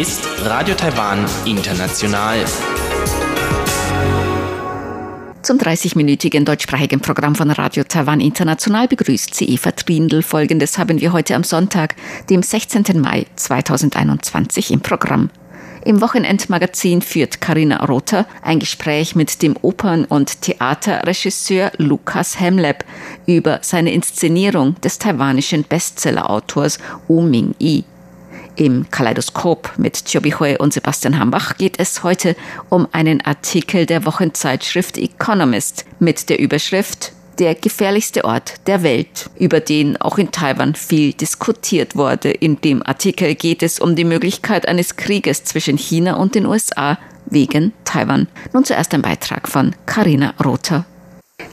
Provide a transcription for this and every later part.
Ist Radio Taiwan International. Zum 30-minütigen deutschsprachigen Programm von Radio Taiwan International begrüßt sie Eva Trindl. Folgendes haben wir heute am Sonntag, dem 16. Mai 2021 im Programm. Im Wochenendmagazin führt Karina Rother ein Gespräch mit dem Opern- und Theaterregisseur Lukas Hemleb über seine Inszenierung des taiwanischen Bestsellerautors Wu Ming-yi. Im Kaleidoskop mit Chobi Hui und Sebastian Hambach geht es heute um einen Artikel der Wochenzeitschrift Economist mit der Überschrift der gefährlichste Ort der Welt, über den auch in Taiwan viel diskutiert wurde. In dem Artikel geht es um die Möglichkeit eines Krieges zwischen China und den USA wegen Taiwan. Nun zuerst ein Beitrag von Karina Rother.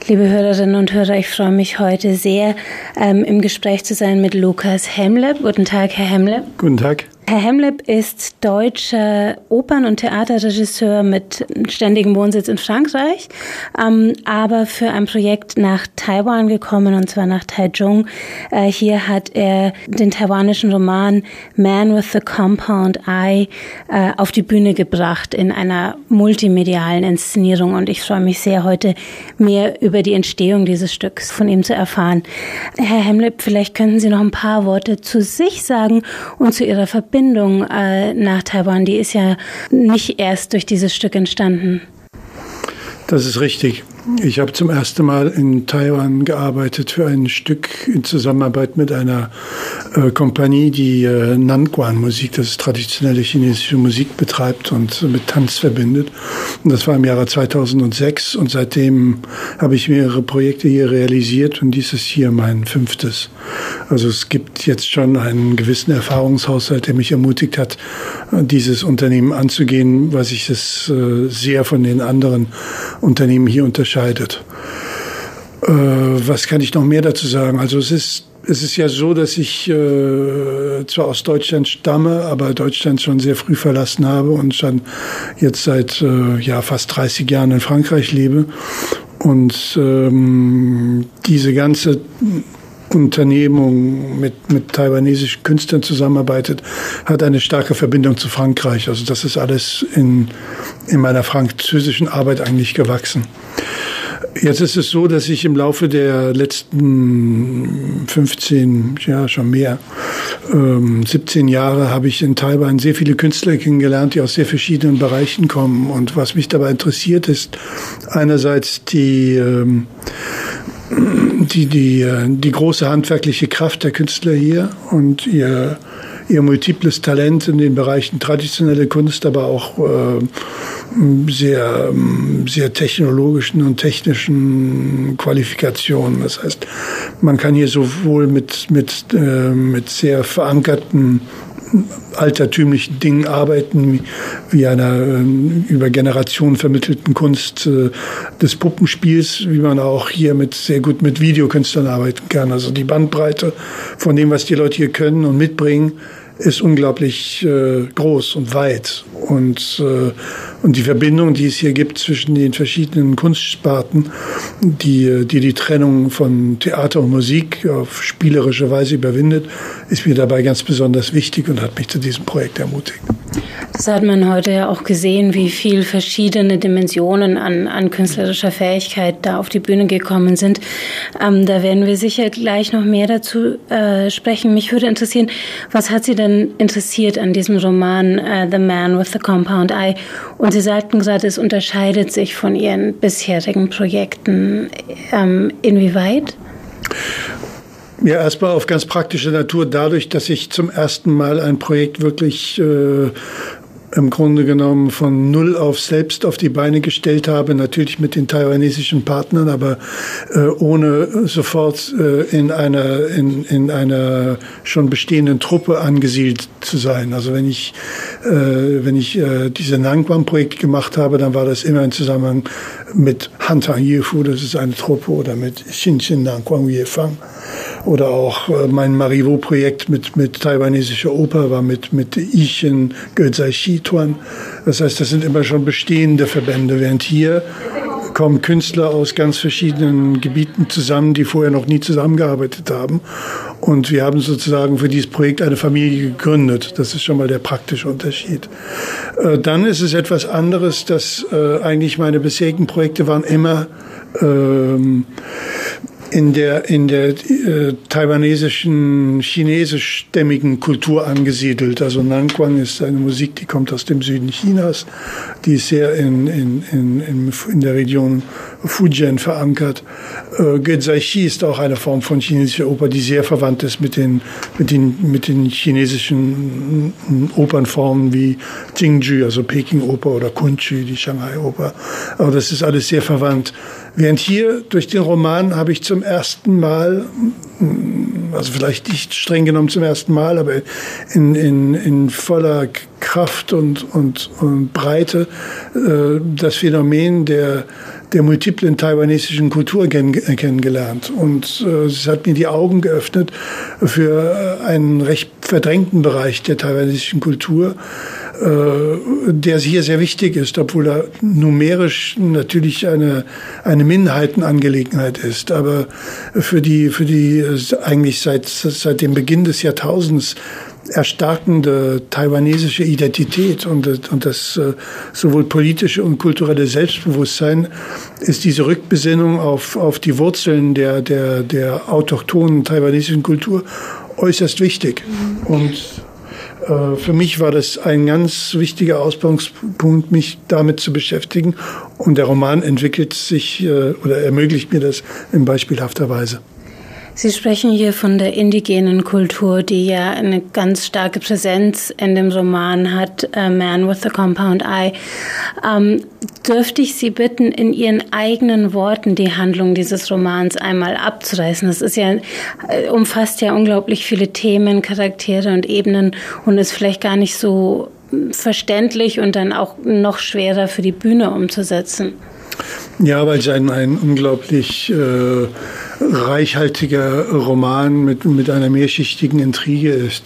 Liebe Hörerinnen und Hörer, ich freue mich heute sehr, ähm, im Gespräch zu sein mit Lukas Hemleb. Guten Tag, Herr Hemleb. Guten Tag. Herr Hemleb ist deutscher Opern- und Theaterregisseur mit ständigem Wohnsitz in Frankreich, ähm, aber für ein Projekt nach Taiwan gekommen, und zwar nach Taichung. Äh, hier hat er den taiwanischen Roman Man with the Compound Eye äh, auf die Bühne gebracht in einer multimedialen Inszenierung. Und ich freue mich sehr, heute mehr über die Entstehung dieses Stücks von ihm zu erfahren. Herr Hemleb, vielleicht könnten Sie noch ein paar Worte zu sich sagen und zu Ihrer Verbindung Verbindung äh, nach Taiwan, die ist ja nicht erst durch dieses Stück entstanden. Das ist richtig. Ich habe zum ersten Mal in Taiwan gearbeitet für ein Stück in Zusammenarbeit mit einer äh, Kompanie, die äh, Nanquan-Musik, das ist traditionelle chinesische Musik, betreibt und mit Tanz verbindet. Und das war im Jahre 2006 und seitdem habe ich mehrere Projekte hier realisiert und dies ist hier mein fünftes. Also es gibt jetzt schon einen gewissen Erfahrungshaushalt, der mich ermutigt hat, dieses Unternehmen anzugehen, was ich es äh, sehr von den anderen Unternehmen hier unterscheidet. Äh, was kann ich noch mehr dazu sagen? Also es ist es ist ja so, dass ich äh, zwar aus Deutschland stamme, aber Deutschland schon sehr früh verlassen habe und schon jetzt seit äh, ja fast 30 Jahren in Frankreich lebe. Und ähm, diese ganze Unternehmung mit, mit taiwanesischen Künstlern zusammenarbeitet, hat eine starke Verbindung zu Frankreich. Also das ist alles in, in meiner französischen Arbeit eigentlich gewachsen. Jetzt ist es so, dass ich im Laufe der letzten 15, ja schon mehr, ähm, 17 Jahre habe ich in Taiwan sehr viele Künstler kennengelernt, die aus sehr verschiedenen Bereichen kommen. Und was mich dabei interessiert, ist einerseits die ähm, die, die, äh, die große handwerkliche Kraft der Künstler hier und ihr, ihr multiples Talent in den Bereichen traditionelle Kunst, aber auch äh, sehr, sehr technologischen und technischen Qualifikationen. Das heißt, man kann hier sowohl mit, mit, äh, mit sehr verankerten altertümlichen Dingen arbeiten, wie einer äh, über Generationen vermittelten Kunst äh, des Puppenspiels, wie man auch hier mit sehr gut mit Videokünstlern arbeiten kann. Also die Bandbreite von dem, was die Leute hier können und mitbringen, ist unglaublich äh, groß und weit. Und, äh, und die Verbindung, die es hier gibt zwischen den verschiedenen Kunstsparten, die, die die Trennung von Theater und Musik auf spielerische Weise überwindet, ist mir dabei ganz besonders wichtig und hat mich zu diesem Projekt ermutigt. Das hat man heute ja auch gesehen, wie viel verschiedene Dimensionen an, an künstlerischer Fähigkeit da auf die Bühne gekommen sind. Ähm, da werden wir sicher gleich noch mehr dazu äh, sprechen. Mich würde interessieren, was hat Sie denn interessiert an diesem Roman uh, The Man with the Compound Eye? Und Sie sagten gerade, es unterscheidet sich von Ihren bisherigen Projekten. Ähm, inwieweit? Ja, erstmal auf ganz praktische Natur dadurch, dass ich zum ersten Mal ein Projekt wirklich äh, im Grunde genommen von null auf selbst auf die Beine gestellt habe, natürlich mit den taiwanesischen Partnern, aber äh, ohne sofort äh, in einer in, in einer schon bestehenden Truppe angesiedelt zu sein. Also wenn ich äh, wenn ich äh, diese Nangwan-Projekt gemacht habe, dann war das immer im Zusammenhang mit Hantang Yefu, das ist eine Truppe, oder mit Xinxin Nangwan Yefang oder auch äh, mein Marivaux-Projekt mit, mit taiwanesischer Oper war mit, mit Ichen Gezai Tuan. Das heißt, das sind immer schon bestehende Verbände, während hier kommen Künstler aus ganz verschiedenen Gebieten zusammen, die vorher noch nie zusammengearbeitet haben. Und wir haben sozusagen für dieses Projekt eine Familie gegründet. Das ist schon mal der praktische Unterschied. Äh, dann ist es etwas anderes, dass äh, eigentlich meine bisherigen Projekte waren immer ähm, in der, in der äh, taiwanesischen, chinesischstämmigen Kultur angesiedelt. Also Nanquang ist eine Musik, die kommt aus dem Süden Chinas. Die ist sehr in, in, in, in der Region Fujian verankert. Äh, Genzaishi ist auch eine Form von chinesischer Oper, die sehr verwandt ist mit den, mit den, mit den chinesischen Opernformen wie Jingju, also Peking-Oper oder Kunchi, die Shanghai-Oper. Aber das ist alles sehr verwandt. Während hier durch den Roman habe ich zum ersten Mal, also vielleicht nicht streng genommen zum ersten Mal, aber in, in, in voller Kraft und, und, und Breite äh, das Phänomen der, der multiplen taiwanesischen Kultur kennengelernt. Und äh, es hat mir die Augen geöffnet für einen recht verdrängten Bereich der taiwanesischen Kultur, äh, der hier sehr wichtig ist, obwohl er numerisch natürlich eine, eine Minderheitenangelegenheit ist. Aber für die, für die eigentlich seit, seit dem Beginn des Jahrtausends erstarkende taiwanesische Identität und, und das äh, sowohl politische und kulturelle Selbstbewusstsein ist diese Rückbesinnung auf, auf die Wurzeln der, der, der autochthonen taiwanesischen Kultur äußerst wichtig. Und äh, für mich war das ein ganz wichtiger Ausgangspunkt, mich damit zu beschäftigen. Und der Roman entwickelt sich äh, oder ermöglicht mir das in beispielhafter Weise. Sie sprechen hier von der indigenen Kultur, die ja eine ganz starke Präsenz in dem Roman hat, A Man with the Compound Eye. Ähm, dürfte ich Sie bitten, in Ihren eigenen Worten die Handlung dieses Romans einmal abzureißen? Das ist ja, äh, umfasst ja unglaublich viele Themen, Charaktere und Ebenen und ist vielleicht gar nicht so verständlich und dann auch noch schwerer für die Bühne umzusetzen. Ja, weil es ein, ein unglaublich äh, reichhaltiger Roman mit, mit einer mehrschichtigen Intrige ist.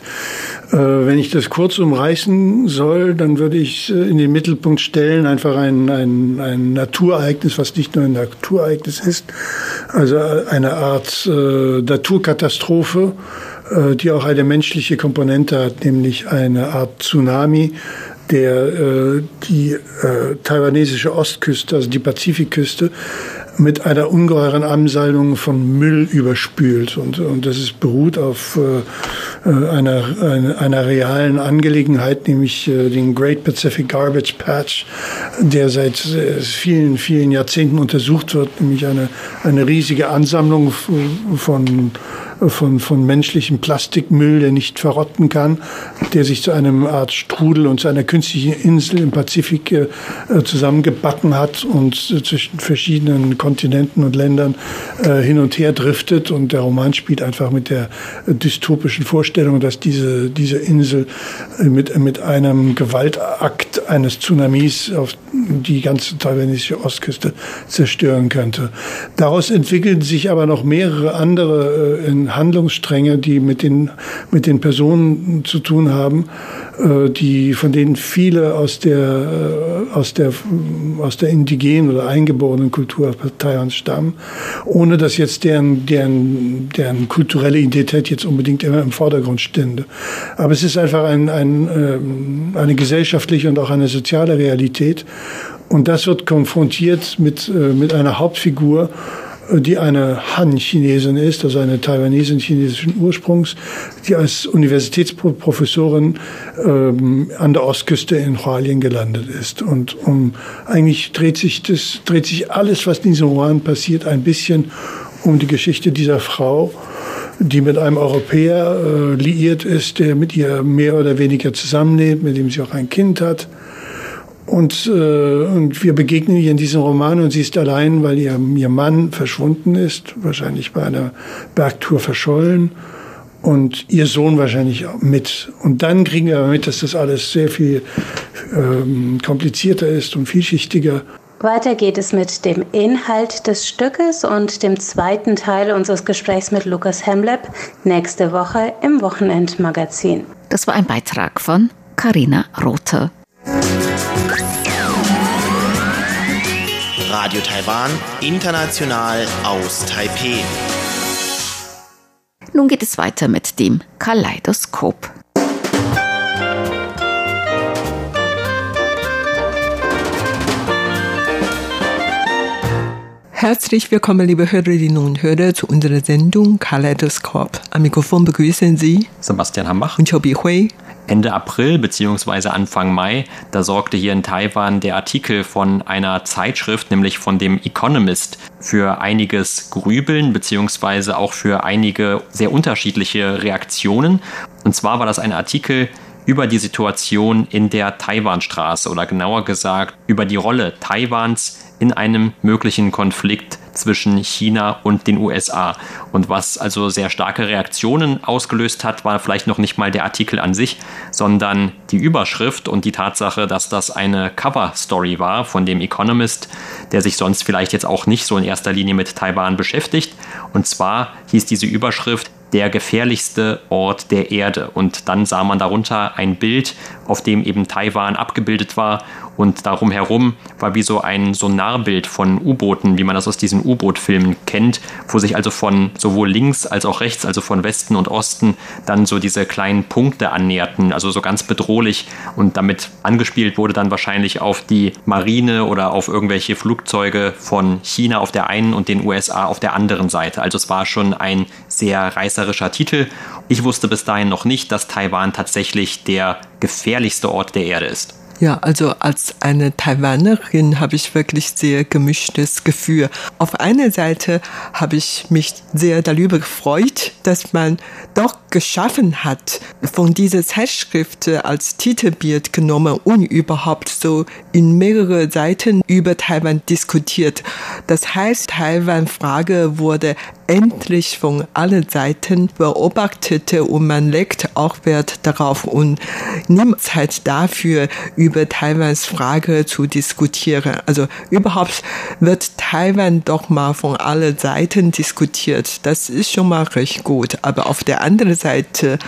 Äh, wenn ich das kurz umreißen soll, dann würde ich in den Mittelpunkt stellen einfach ein, ein, ein Naturereignis, was nicht nur ein Naturereignis ist, also eine Art äh, Naturkatastrophe, äh, die auch eine menschliche Komponente hat, nämlich eine Art Tsunami, der äh, die äh, taiwanesische Ostküste, also die Pazifikküste, mit einer ungeheuren Ansammlung von Müll überspült. Und, und das ist beruht auf äh, äh einer, einer, einer realen Angelegenheit, nämlich äh, den Great Pacific Garbage Patch, der seit äh, vielen, vielen Jahrzehnten untersucht wird, nämlich eine, eine riesige Ansammlung von von, von menschlichem Plastikmüll, der nicht verrotten kann, der sich zu einem Art Strudel und zu einer künstlichen Insel im Pazifik äh, zusammengebacken hat und äh, zwischen verschiedenen Kontinenten und Ländern äh, hin und her driftet. Und der Roman spielt einfach mit der dystopischen Vorstellung, dass diese, diese Insel äh, mit, mit einem Gewaltakt eines Tsunamis auf die ganze taiwanesische Ostküste zerstören könnte. Daraus entwickeln sich aber noch mehrere andere äh, Handlungsstränge, die mit den, mit den Personen zu tun haben, äh, die, von denen viele aus der, äh, aus der, aus der indigenen oder eingeborenen Kultur Taiwans stammen, ohne dass jetzt deren, deren, deren kulturelle Identität jetzt unbedingt immer im Vordergrund stünde. Aber es ist einfach ein, ein, ähm, eine gesellschaftliche und auch eine soziale Realität. Und das wird konfrontiert mit, äh, mit einer Hauptfigur, die eine Han-Chinesin ist, also eine Taiwanesin chinesischen Ursprungs, die als Universitätsprofessorin ähm, an der Ostküste in Hualien gelandet ist. Und um, eigentlich dreht sich, das, dreht sich alles, was in diesem Roman passiert, ein bisschen um die Geschichte dieser Frau, die mit einem Europäer äh, liiert ist, der mit ihr mehr oder weniger zusammenlebt, mit dem sie auch ein Kind hat und, äh, und wir begegnen ihr in diesem Roman und sie ist allein, weil ihr, ihr Mann verschwunden ist, wahrscheinlich bei einer Bergtour verschollen und ihr Sohn wahrscheinlich auch mit. Und dann kriegen wir mit, dass das alles sehr viel ähm, komplizierter ist und vielschichtiger. Weiter geht es mit dem Inhalt des Stückes und dem zweiten Teil unseres Gesprächs mit Lukas Hemleb nächste Woche im Wochenendmagazin. Das war ein Beitrag von Carina Rother. Radio Taiwan, international aus Taipeh. Nun geht es weiter mit dem Kaleidoskop. Herzlich willkommen, liebe Hörerinnen und Hörer, zu unserer Sendung Kaleidoskop. Am Mikrofon begrüßen Sie Sebastian Hambach und Chobi Hui. Ende April bzw. Anfang Mai, da sorgte hier in Taiwan der Artikel von einer Zeitschrift, nämlich von dem Economist, für einiges Grübeln bzw. auch für einige sehr unterschiedliche Reaktionen. Und zwar war das ein Artikel über die Situation in der Taiwanstraße oder genauer gesagt über die Rolle Taiwans in einem möglichen Konflikt zwischen China und den USA. Und was also sehr starke Reaktionen ausgelöst hat, war vielleicht noch nicht mal der Artikel an sich, sondern die Überschrift und die Tatsache, dass das eine Cover-Story war von dem Economist, der sich sonst vielleicht jetzt auch nicht so in erster Linie mit Taiwan beschäftigt. Und zwar hieß diese Überschrift der gefährlichste Ort der Erde. Und dann sah man darunter ein Bild, auf dem eben Taiwan abgebildet war und darum herum war wie so ein Sonarbild von U-Booten, wie man das aus diesen U-Boot-Filmen kennt, wo sich also von sowohl links als auch rechts, also von Westen und Osten, dann so diese kleinen Punkte annäherten, also so ganz bedrohlich und damit angespielt wurde dann wahrscheinlich auf die Marine oder auf irgendwelche Flugzeuge von China auf der einen und den USA auf der anderen Seite. Also es war schon ein sehr reißerischer Titel. Ich wusste bis dahin noch nicht, dass Taiwan tatsächlich der gefährlichste Ort der Erde ist. Ja, also als eine Taiwanerin habe ich wirklich sehr gemischtes Gefühl. Auf einer Seite habe ich mich sehr darüber gefreut, dass man doch geschaffen hat, von dieser Zeitschrift als Titelbild genommen und überhaupt so in mehrere Seiten über Taiwan diskutiert. Das heißt, Taiwan-Frage wurde endlich von allen Seiten beobachtet und man legt auch Wert darauf und nimmt Zeit dafür, über Taiwans Frage zu diskutieren. Also überhaupt wird Taiwan doch mal von allen Seiten diskutiert. Das ist schon mal recht gut. Aber auf der anderen Seite,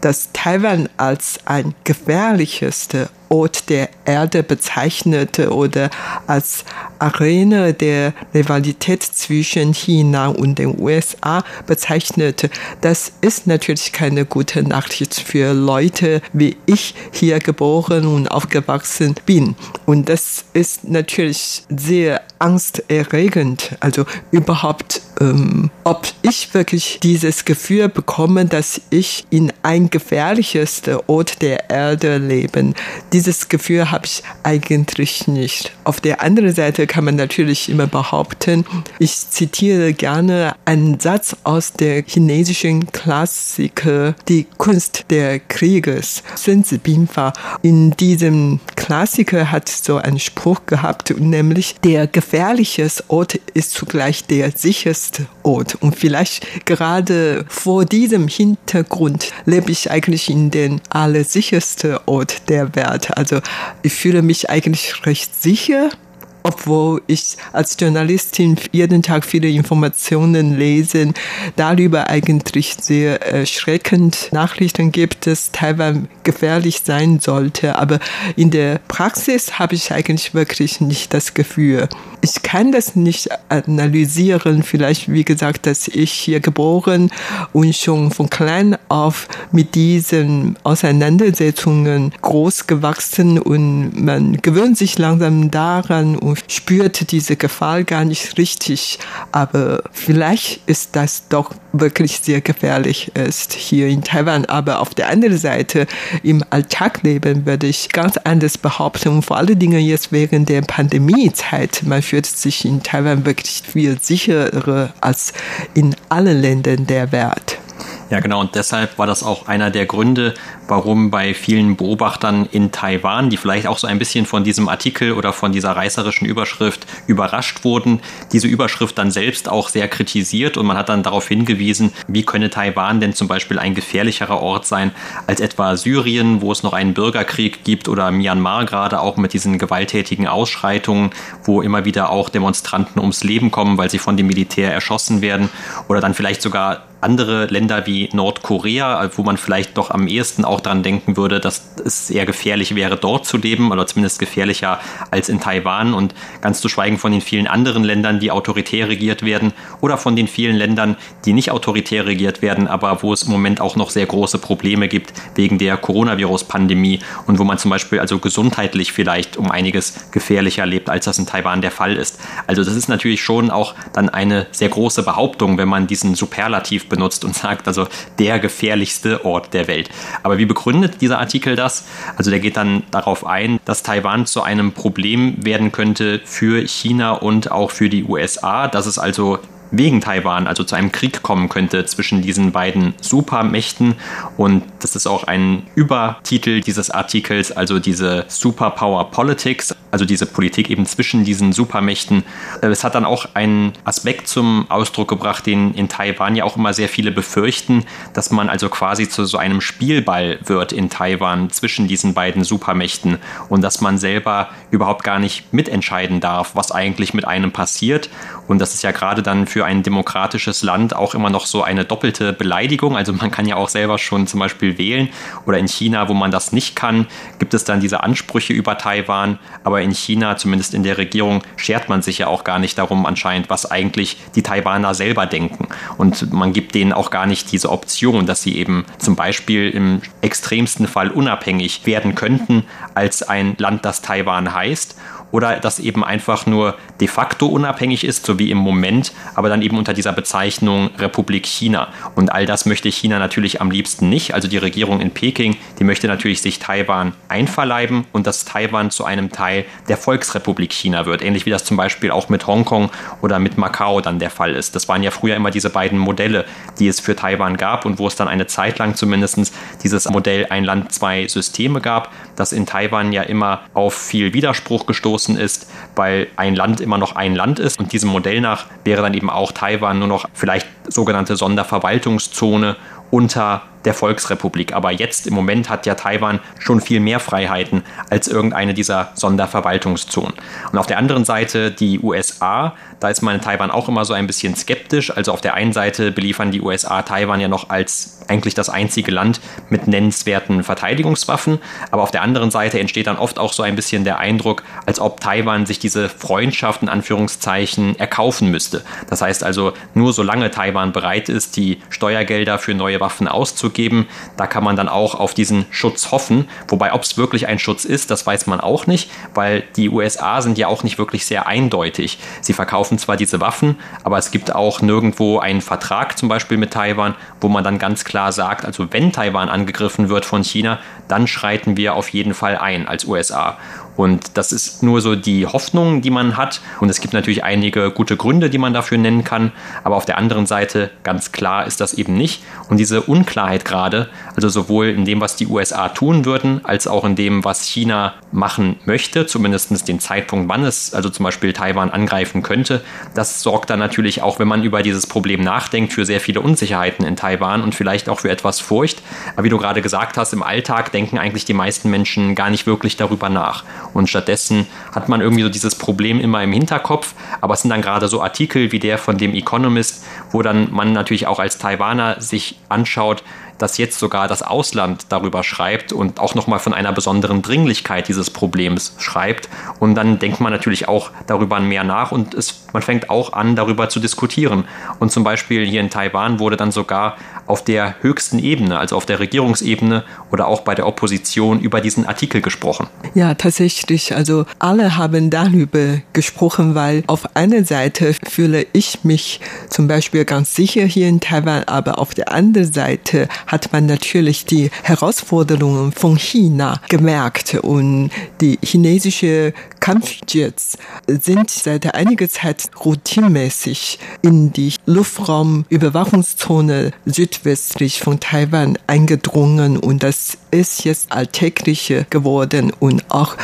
dass Taiwan als ein gefährlichster Ort der Erde bezeichnete oder als Arena der Rivalität zwischen China und den USA bezeichnete. Das ist natürlich keine gute Nachricht für Leute wie ich hier geboren und aufgewachsen bin. Und das ist natürlich sehr angsterregend. Also überhaupt, ähm, ob ich wirklich dieses Gefühl bekomme, dass ich in ein gefährliches Ort der Erde lebe. Dieses Gefühl habe ich eigentlich nicht. Auf der anderen Seite kann man natürlich immer behaupten, ich zitiere gerne einen Satz aus der chinesischen Klassiker Die Kunst der Krieges, Sun Tzu Binfa. In diesem Klassiker hat so einen Spruch gehabt, nämlich der gefährliche Ort ist zugleich der sicherste Ort. Und vielleicht gerade vor diesem Hintergrund lebe ich eigentlich in den allersichersten Ort der Welt. Also ich fühle mich eigentlich recht sicher obwohl ich als Journalistin jeden Tag viele Informationen lese, darüber eigentlich sehr erschreckend Nachrichten gibt, dass Taiwan gefährlich sein sollte. Aber in der Praxis habe ich eigentlich wirklich nicht das Gefühl. Ich kann das nicht analysieren. Vielleicht, wie gesagt, dass ich hier geboren und schon von klein auf mit diesen Auseinandersetzungen groß gewachsen und man gewöhnt sich langsam daran und spürt diese Gefahr gar nicht richtig. Aber vielleicht ist das doch wirklich sehr gefährlich ist hier in Taiwan. Aber auf der anderen Seite im Alltagleben würde ich ganz anders behaupten. Und vor allen Dingen jetzt während der Pandemiezeit. Man fühlt sich in Taiwan wirklich viel sicherer als in allen Ländern der Welt. Ja, genau. Und deshalb war das auch einer der Gründe, warum bei vielen Beobachtern in Taiwan, die vielleicht auch so ein bisschen von diesem Artikel oder von dieser reißerischen Überschrift überrascht wurden, diese Überschrift dann selbst auch sehr kritisiert und man hat dann darauf hingewiesen, wie könne Taiwan denn zum Beispiel ein gefährlicherer Ort sein als etwa Syrien, wo es noch einen Bürgerkrieg gibt oder Myanmar gerade auch mit diesen gewalttätigen Ausschreitungen, wo immer wieder auch Demonstranten ums Leben kommen, weil sie von dem Militär erschossen werden oder dann vielleicht sogar andere Länder wie Nordkorea, wo man vielleicht doch am ehesten auch daran denken würde, dass es sehr gefährlich wäre, dort zu leben oder zumindest gefährlicher als in Taiwan und ganz zu schweigen von den vielen anderen Ländern, die autoritär regiert werden oder von den vielen Ländern, die nicht autoritär regiert werden, aber wo es im Moment auch noch sehr große Probleme gibt wegen der Coronavirus-Pandemie und wo man zum Beispiel also gesundheitlich vielleicht um einiges gefährlicher lebt, als das in Taiwan der Fall ist. Also das ist natürlich schon auch dann eine sehr große Behauptung, wenn man diesen Superlativ benutzt und sagt, also der gefährlichste Ort der Welt. Aber wie begründet dieser Artikel das? Also der geht dann darauf ein, dass Taiwan zu einem Problem werden könnte für China und auch für die USA, dass es also wegen Taiwan, also zu einem Krieg kommen könnte zwischen diesen beiden Supermächten. Und das ist auch ein Übertitel dieses Artikels, also diese Superpower Politics, also diese Politik eben zwischen diesen Supermächten. Es hat dann auch einen Aspekt zum Ausdruck gebracht, den in Taiwan ja auch immer sehr viele befürchten, dass man also quasi zu so einem Spielball wird in Taiwan zwischen diesen beiden Supermächten und dass man selber überhaupt gar nicht mitentscheiden darf, was eigentlich mit einem passiert. Und das ist ja gerade dann für ein demokratisches Land auch immer noch so eine doppelte Beleidigung. Also man kann ja auch selber schon zum Beispiel wählen. Oder in China, wo man das nicht kann, gibt es dann diese Ansprüche über Taiwan. Aber in China, zumindest in der Regierung, schert man sich ja auch gar nicht darum anscheinend, was eigentlich die Taiwaner selber denken. Und man gibt denen auch gar nicht diese Option, dass sie eben zum Beispiel im extremsten Fall unabhängig werden könnten als ein Land, das Taiwan heißt oder das eben einfach nur de facto unabhängig ist, so wie im Moment, aber dann eben unter dieser Bezeichnung Republik China. Und all das möchte China natürlich am liebsten nicht. Also die Regierung in Peking, die möchte natürlich sich Taiwan einverleiben und dass Taiwan zu einem Teil der Volksrepublik China wird. Ähnlich wie das zum Beispiel auch mit Hongkong oder mit Macau dann der Fall ist. Das waren ja früher immer diese beiden Modelle, die es für Taiwan gab und wo es dann eine Zeit lang zumindest dieses Modell ein Land, zwei Systeme gab, das in Taiwan ja immer auf viel Widerspruch gestoßen gestoßen ist, weil ein Land immer noch ein Land ist. Und diesem Modell nach wäre dann eben auch Taiwan nur noch vielleicht sogenannte Sonderverwaltungszone unter der Volksrepublik. Aber jetzt im Moment hat ja Taiwan schon viel mehr Freiheiten als irgendeine dieser Sonderverwaltungszonen. Und auf der anderen Seite die USA, da ist man in Taiwan auch immer so ein bisschen skeptisch. Also auf der einen Seite beliefern die USA Taiwan ja noch als eigentlich das einzige Land mit nennenswerten Verteidigungswaffen. Aber auf der anderen Seite entsteht dann oft auch so ein bisschen der Eindruck, als ob Taiwan sich diese Freundschaft in Anführungszeichen erkaufen müsste. Das heißt also, nur solange Taiwan bereit ist, die Steuergelder für neue Waffen auszugeben, geben. Da kann man dann auch auf diesen Schutz hoffen. Wobei, ob es wirklich ein Schutz ist, das weiß man auch nicht, weil die USA sind ja auch nicht wirklich sehr eindeutig. Sie verkaufen zwar diese Waffen, aber es gibt auch nirgendwo einen Vertrag zum Beispiel mit Taiwan, wo man dann ganz klar sagt, also wenn Taiwan angegriffen wird von China, dann schreiten wir auf jeden Fall ein als USA. Und das ist nur so die Hoffnung, die man hat. Und es gibt natürlich einige gute Gründe, die man dafür nennen kann. Aber auf der anderen Seite, ganz klar ist das eben nicht. Und diese Unklarheit gerade, also sowohl in dem, was die USA tun würden, als auch in dem, was China machen möchte, zumindest den Zeitpunkt, wann es also zum Beispiel Taiwan angreifen könnte, das sorgt dann natürlich auch, wenn man über dieses Problem nachdenkt, für sehr viele Unsicherheiten in Taiwan und vielleicht auch für etwas Furcht. Aber wie du gerade gesagt hast, im Alltag denken eigentlich die meisten Menschen gar nicht wirklich darüber nach. Und stattdessen hat man irgendwie so dieses Problem immer im Hinterkopf. Aber es sind dann gerade so Artikel wie der von dem Economist, wo dann man natürlich auch als Taiwaner sich anschaut, dass jetzt sogar das Ausland darüber schreibt und auch nochmal von einer besonderen Dringlichkeit dieses Problems schreibt. Und dann denkt man natürlich auch darüber mehr nach und es, man fängt auch an, darüber zu diskutieren. Und zum Beispiel hier in Taiwan wurde dann sogar auf der höchsten Ebene, also auf der Regierungsebene oder auch bei der Opposition über diesen Artikel gesprochen. Ja, tatsächlich. Also alle haben darüber gesprochen, weil auf einer Seite fühle ich mich zum Beispiel ganz sicher hier in Taiwan, aber auf der anderen Seite hat man natürlich die Herausforderungen von China gemerkt. Und die chinesische Kampfjets sind seit einiger Zeit routinemäßig in die Luftraumüberwachungszone südwestlich von Taiwan eingedrungen und das ist jetzt alltäglich geworden und auch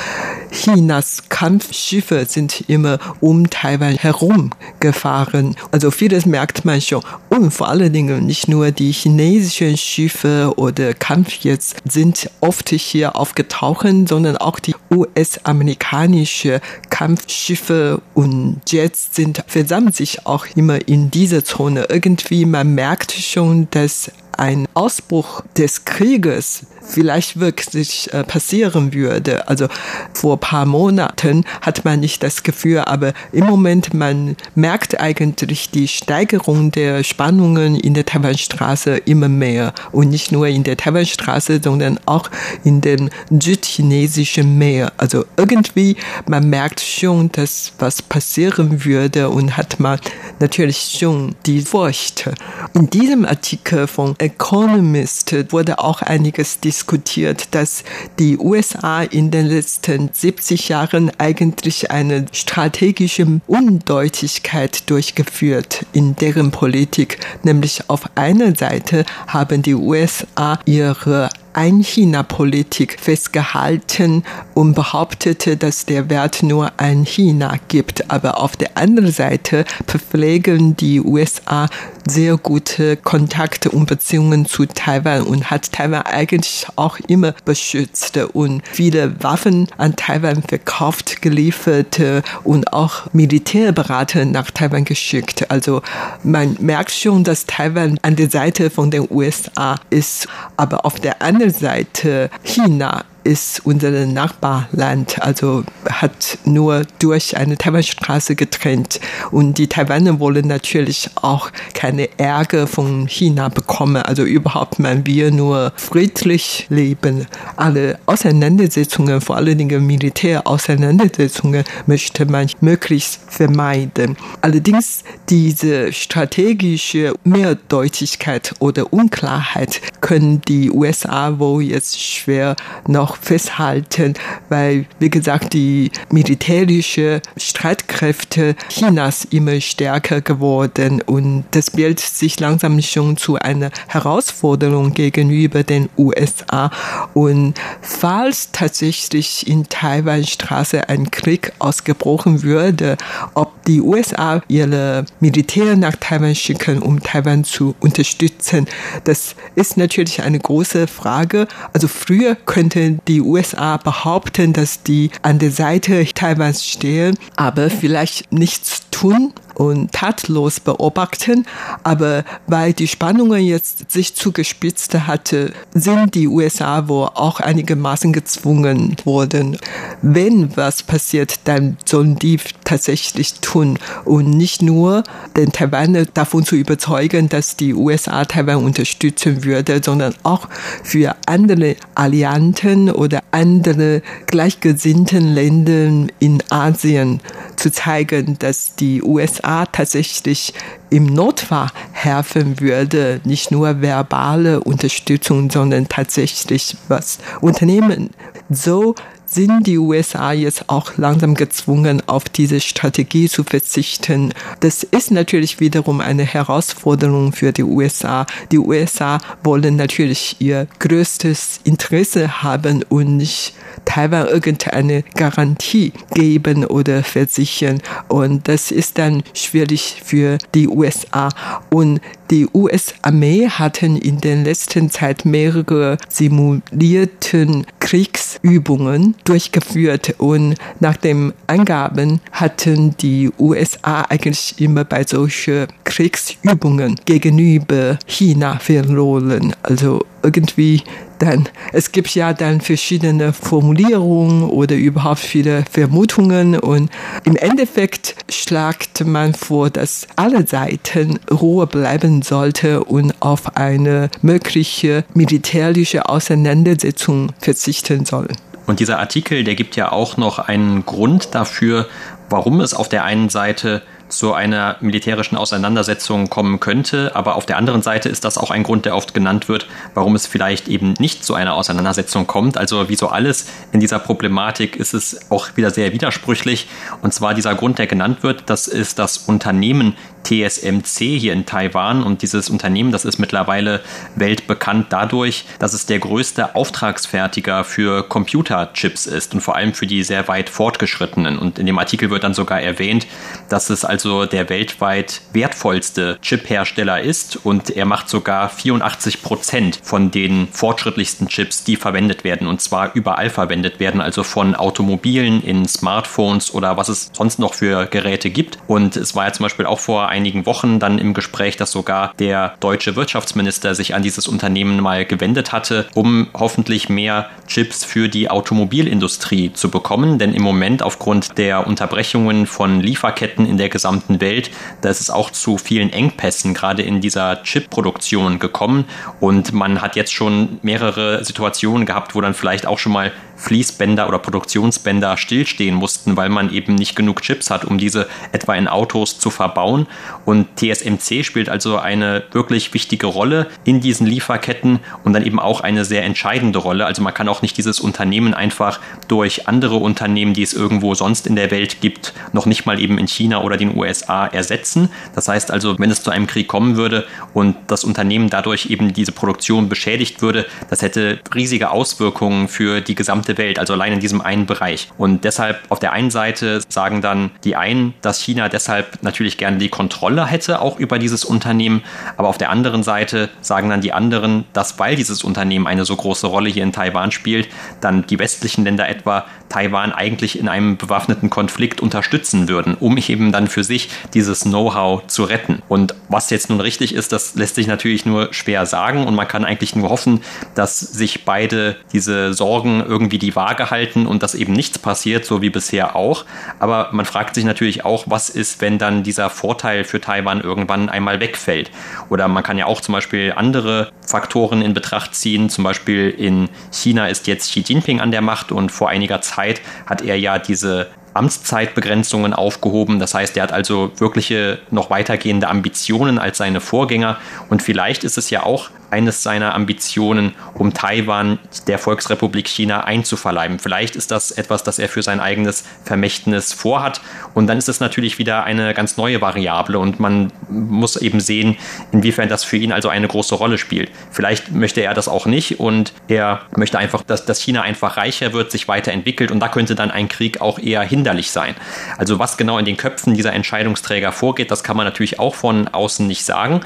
Chinas Kampfschiffe sind immer um Taiwan herum gefahren. Also vieles merkt man schon. Und vor allen Dingen nicht nur die chinesischen Schiffe oder Kampfjets sind oft hier aufgetaucht, sondern auch die US-amerikanische Kampfschiffe und Jets sind versammeln sich auch immer in dieser Zone. Irgendwie man merkt schon, dass ein Ausbruch des Krieges vielleicht wirklich äh, passieren würde. Also vor paar Monaten hat man nicht das Gefühl, aber im Moment man merkt eigentlich die Steigerung der Spannungen in der Taiwanstraße immer mehr und nicht nur in der Taiwanstraße, sondern auch in dem südchinesischen Meer. Also irgendwie man merkt schon, dass was passieren würde und hat man natürlich schon die Furcht. In diesem Artikel von Economist wurde auch einiges diskutiert dass die USA in den letzten 70 Jahren eigentlich eine strategische Undeutigkeit durchgeführt in deren Politik. Nämlich auf einer Seite haben die USA ihre ein-China-Politik festgehalten und behauptete, dass der Wert nur ein China gibt. Aber auf der anderen Seite pflegen die USA sehr gute Kontakte und Beziehungen zu Taiwan und hat Taiwan eigentlich auch immer beschützt und viele Waffen an Taiwan verkauft, geliefert und auch Militärberater nach Taiwan geschickt. Also man merkt schon, dass Taiwan an der Seite von den USA ist, aber auf der anderen Seite China ist unser Nachbarland, also hat nur durch eine Taiwanstraße getrennt. Und die Taiwaner wollen natürlich auch keine Ärger von China bekommen. Also überhaupt man wir nur friedlich leben. Alle Auseinandersetzungen, vor allen Dingen Militärauseinandersetzungen, möchte man möglichst vermeiden. Allerdings diese strategische Mehrdeutigkeit oder Unklarheit können die USA wohl jetzt schwer noch festhalten, weil, wie gesagt, die militärische Streitkräfte Chinas immer stärker geworden und das Bild sich langsam schon zu einer Herausforderung gegenüber den USA. Und falls tatsächlich in Taiwanstraße ein Krieg ausgebrochen würde, ob die USA ihre Militär nach Taiwan schicken, um Taiwan zu unterstützen, das ist natürlich eine große Frage. Also früher könnten die USA behaupten, dass die an der Seite Taiwans stehen, aber vielleicht nichts tun und tatlos beobachten. Aber weil die Spannungen jetzt sich zugespitzt hatte, sind die USA wohl auch einigermaßen gezwungen worden. Wenn was passiert, dann sollen die tatsächlich tun und nicht nur den Taiwaner davon zu überzeugen, dass die USA Taiwan unterstützen würde, sondern auch für andere Allianten oder andere gleichgesinnten Länder in Asien zu zeigen, dass die USA tatsächlich im Notfall helfen würde, nicht nur verbale Unterstützung, sondern tatsächlich was unternehmen. So sind die USA jetzt auch langsam gezwungen, auf diese Strategie zu verzichten. Das ist natürlich wiederum eine Herausforderung für die USA. Die USA wollen natürlich ihr größtes Interesse haben und nicht Taiwan irgendeine Garantie geben oder versichern. Und das ist dann schwierig für die USA. Und die US-Armee hatten in der letzten Zeit mehrere simulierten Kriegsübungen durchgeführt und nach den Angaben hatten die USA eigentlich immer bei solchen Kriegsübungen gegenüber China verloren. Also irgendwie dann, es gibt ja dann verschiedene Formulierungen oder überhaupt viele Vermutungen und im Endeffekt schlagt man vor, dass alle Seiten Ruhe bleiben sollte und auf eine mögliche militärische Auseinandersetzung verzichten soll. Und dieser Artikel, der gibt ja auch noch einen Grund dafür, warum es auf der einen Seite zu einer militärischen Auseinandersetzung kommen könnte. Aber auf der anderen Seite ist das auch ein Grund, der oft genannt wird, warum es vielleicht eben nicht zu einer Auseinandersetzung kommt. Also wie so alles in dieser Problematik ist es auch wieder sehr widersprüchlich. Und zwar dieser Grund, der genannt wird, das ist das Unternehmen TSMC hier in Taiwan. Und dieses Unternehmen, das ist mittlerweile weltbekannt dadurch, dass es der größte Auftragsfertiger für Computerchips ist und vor allem für die sehr weit fortgeschrittenen. Und in dem Artikel wird dann sogar erwähnt, dass es also der weltweit wertvollste Chiphersteller ist und er macht sogar 84 Prozent von den fortschrittlichsten Chips, die verwendet werden und zwar überall verwendet werden, also von Automobilen in Smartphones oder was es sonst noch für Geräte gibt. Und es war ja zum Beispiel auch vor einigen Wochen dann im Gespräch, dass sogar der deutsche Wirtschaftsminister sich an dieses Unternehmen mal gewendet hatte, um hoffentlich mehr Chips für die Automobilindustrie zu bekommen. Denn im Moment aufgrund der Unterbrechungen von Lieferketten in der gesamten Welt, da ist es auch zu vielen Engpässen gerade in dieser Chipproduktion gekommen. Und man hat jetzt schon mehrere Situationen gehabt, wo dann vielleicht auch schon mal Fließbänder oder Produktionsbänder stillstehen mussten, weil man eben nicht genug Chips hat, um diese etwa in Autos zu verbauen. Und TSMC spielt also eine wirklich wichtige Rolle in diesen Lieferketten und dann eben auch eine sehr entscheidende Rolle. Also man kann auch nicht dieses Unternehmen einfach durch andere Unternehmen, die es irgendwo sonst in der Welt gibt, noch nicht mal eben in China oder den USA ersetzen. Das heißt also, wenn es zu einem Krieg kommen würde und das Unternehmen dadurch eben diese Produktion beschädigt würde, das hätte riesige Auswirkungen für die gesamte Welt, also allein in diesem einen Bereich. Und deshalb auf der einen Seite sagen dann die einen, dass China deshalb natürlich gerne die Kontrolle hätte, auch über dieses Unternehmen, aber auf der anderen Seite sagen dann die anderen, dass weil dieses Unternehmen eine so große Rolle hier in Taiwan spielt, dann die westlichen Länder etwa Taiwan eigentlich in einem bewaffneten Konflikt unterstützen würden, um eben dann für sich dieses Know-how zu retten. Und was jetzt nun richtig ist, das lässt sich natürlich nur schwer sagen und man kann eigentlich nur hoffen, dass sich beide diese Sorgen irgendwie die Waage halten und dass eben nichts passiert, so wie bisher auch. Aber man fragt sich natürlich auch, was ist, wenn dann dieser Vorteil für Taiwan irgendwann einmal wegfällt. Oder man kann ja auch zum Beispiel andere Faktoren in Betracht ziehen. Zum Beispiel in China ist jetzt Xi Jinping an der Macht und vor einiger Zeit Zeit hat er ja diese Amtszeitbegrenzungen aufgehoben. Das heißt, er hat also wirkliche noch weitergehende Ambitionen als seine Vorgänger. Und vielleicht ist es ja auch eines seiner Ambitionen, um Taiwan der Volksrepublik China einzuverleiben. Vielleicht ist das etwas, das er für sein eigenes Vermächtnis vorhat. Und dann ist es natürlich wieder eine ganz neue Variable und man muss eben sehen, inwiefern das für ihn also eine große Rolle spielt. Vielleicht möchte er das auch nicht und er möchte einfach, dass, dass China einfach reicher wird, sich weiterentwickelt und da könnte dann ein Krieg auch eher hinderlich sein. Also was genau in den Köpfen dieser Entscheidungsträger vorgeht, das kann man natürlich auch von außen nicht sagen.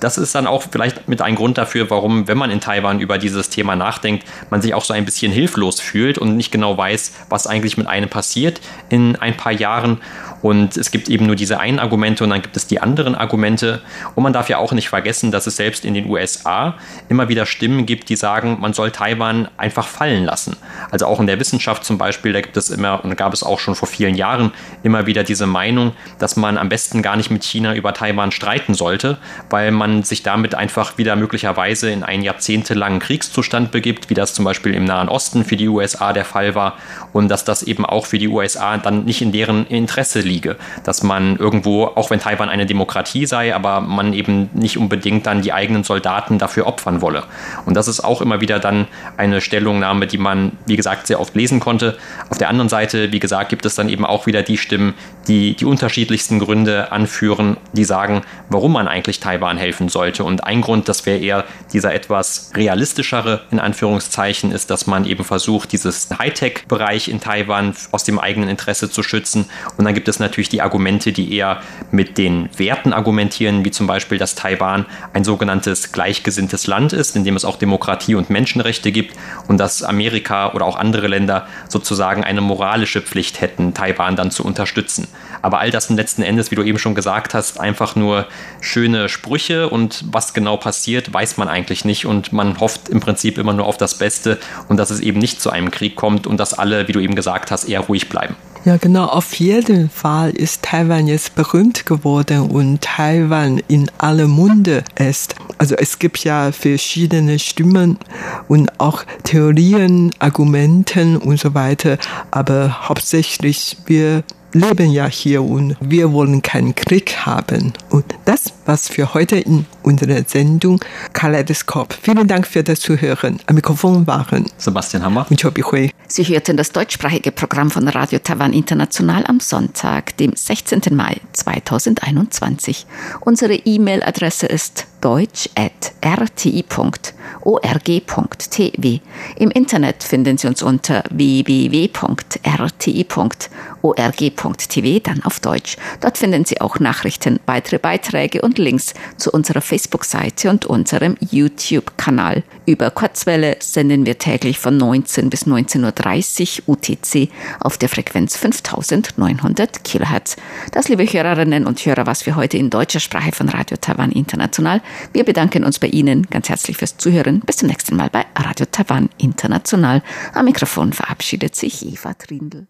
Das ist dann auch vielleicht mit einem Grund dafür, warum, wenn man in Taiwan über dieses Thema nachdenkt, man sich auch so ein bisschen hilflos fühlt und nicht genau weiß, was eigentlich mit einem passiert in ein paar Jahren. Und es gibt eben nur diese einen Argumente und dann gibt es die anderen Argumente. Und man darf ja auch nicht vergessen, dass es selbst in den USA immer wieder Stimmen gibt, die sagen, man soll Taiwan einfach fallen lassen. Also auch in der Wissenschaft zum Beispiel, da gibt es immer und gab es auch schon vor vielen Jahren immer wieder diese Meinung, dass man am besten gar nicht mit China über Taiwan streiten sollte, weil man sich damit einfach wieder möglicherweise in einen jahrzehntelangen Kriegszustand begibt, wie das zum Beispiel im Nahen Osten für die USA der Fall war und dass das eben auch für die USA dann nicht in deren Interesse liege, dass man irgendwo, auch wenn Taiwan eine Demokratie sei, aber man eben nicht unbedingt dann die eigenen Soldaten dafür opfern wolle. Und das ist auch immer wieder dann eine Stellungnahme, die man, wie gesagt, sehr oft lesen konnte. Auf der anderen Seite, wie gesagt, gibt es dann eben auch wieder die Stimmen, die die unterschiedlichsten Gründe anführen, die sagen, warum man eigentlich Taiwan helfen sollte. Und ein Grund, das wäre eher dieser etwas realistischere, in Anführungszeichen, ist, dass man eben versucht, dieses Hightech-Bereich in Taiwan aus dem eigenen Interesse zu schützen. Und dann gibt es natürlich die Argumente, die eher mit den Werten argumentieren, wie zum Beispiel, dass Taiwan ein sogenanntes gleichgesinntes Land ist, in dem es auch Demokratie und Menschenrechte gibt und dass Amerika oder auch andere Länder sozusagen eine moralische Pflicht hätten, Taiwan dann zu unterstützen. Aber all das letzten Endes, wie du eben schon gesagt hast, einfach nur schöne Sprüche und was genau passiert, weiß man eigentlich nicht und man hofft im Prinzip immer nur auf das Beste und dass es eben nicht zu einem Krieg kommt und dass alle, wie du eben gesagt hast, eher ruhig bleiben. Ja, genau. Auf jeden Fall ist Taiwan jetzt berühmt geworden und Taiwan in aller Munde ist. Also es gibt ja verschiedene Stimmen und auch Theorien, Argumenten und so weiter. Aber hauptsächlich wir leben ja hier und wir wollen keinen Krieg haben. Und das was für heute in unserer Sendung Kaleidoskop. Vielen Dank für das Zuhören. Am Mikrofon waren Sebastian Hammer und Chobi Hui. Sie hörten das deutschsprachige Programm von Radio Taiwan International am Sonntag, dem 16. Mai 2021. Unsere E-Mail-Adresse ist deutsch.rti.org.tv. Im Internet finden Sie uns unter www.rti.org.tv, dann auf Deutsch. Dort finden Sie auch Nachrichten, weitere Beiträge und Links zu unserer Facebook-Seite und unserem YouTube-Kanal. Über Kurzwelle senden wir täglich von 19 bis 19.30 Uhr UTC auf der Frequenz 5900 Kilohertz. Das, liebe Hörerinnen und Hörer, was wir heute in deutscher Sprache von Radio Taiwan International. Wir bedanken uns bei Ihnen ganz herzlich fürs Zuhören. Bis zum nächsten Mal bei Radio Taiwan International. Am Mikrofon verabschiedet sich Eva Trindl.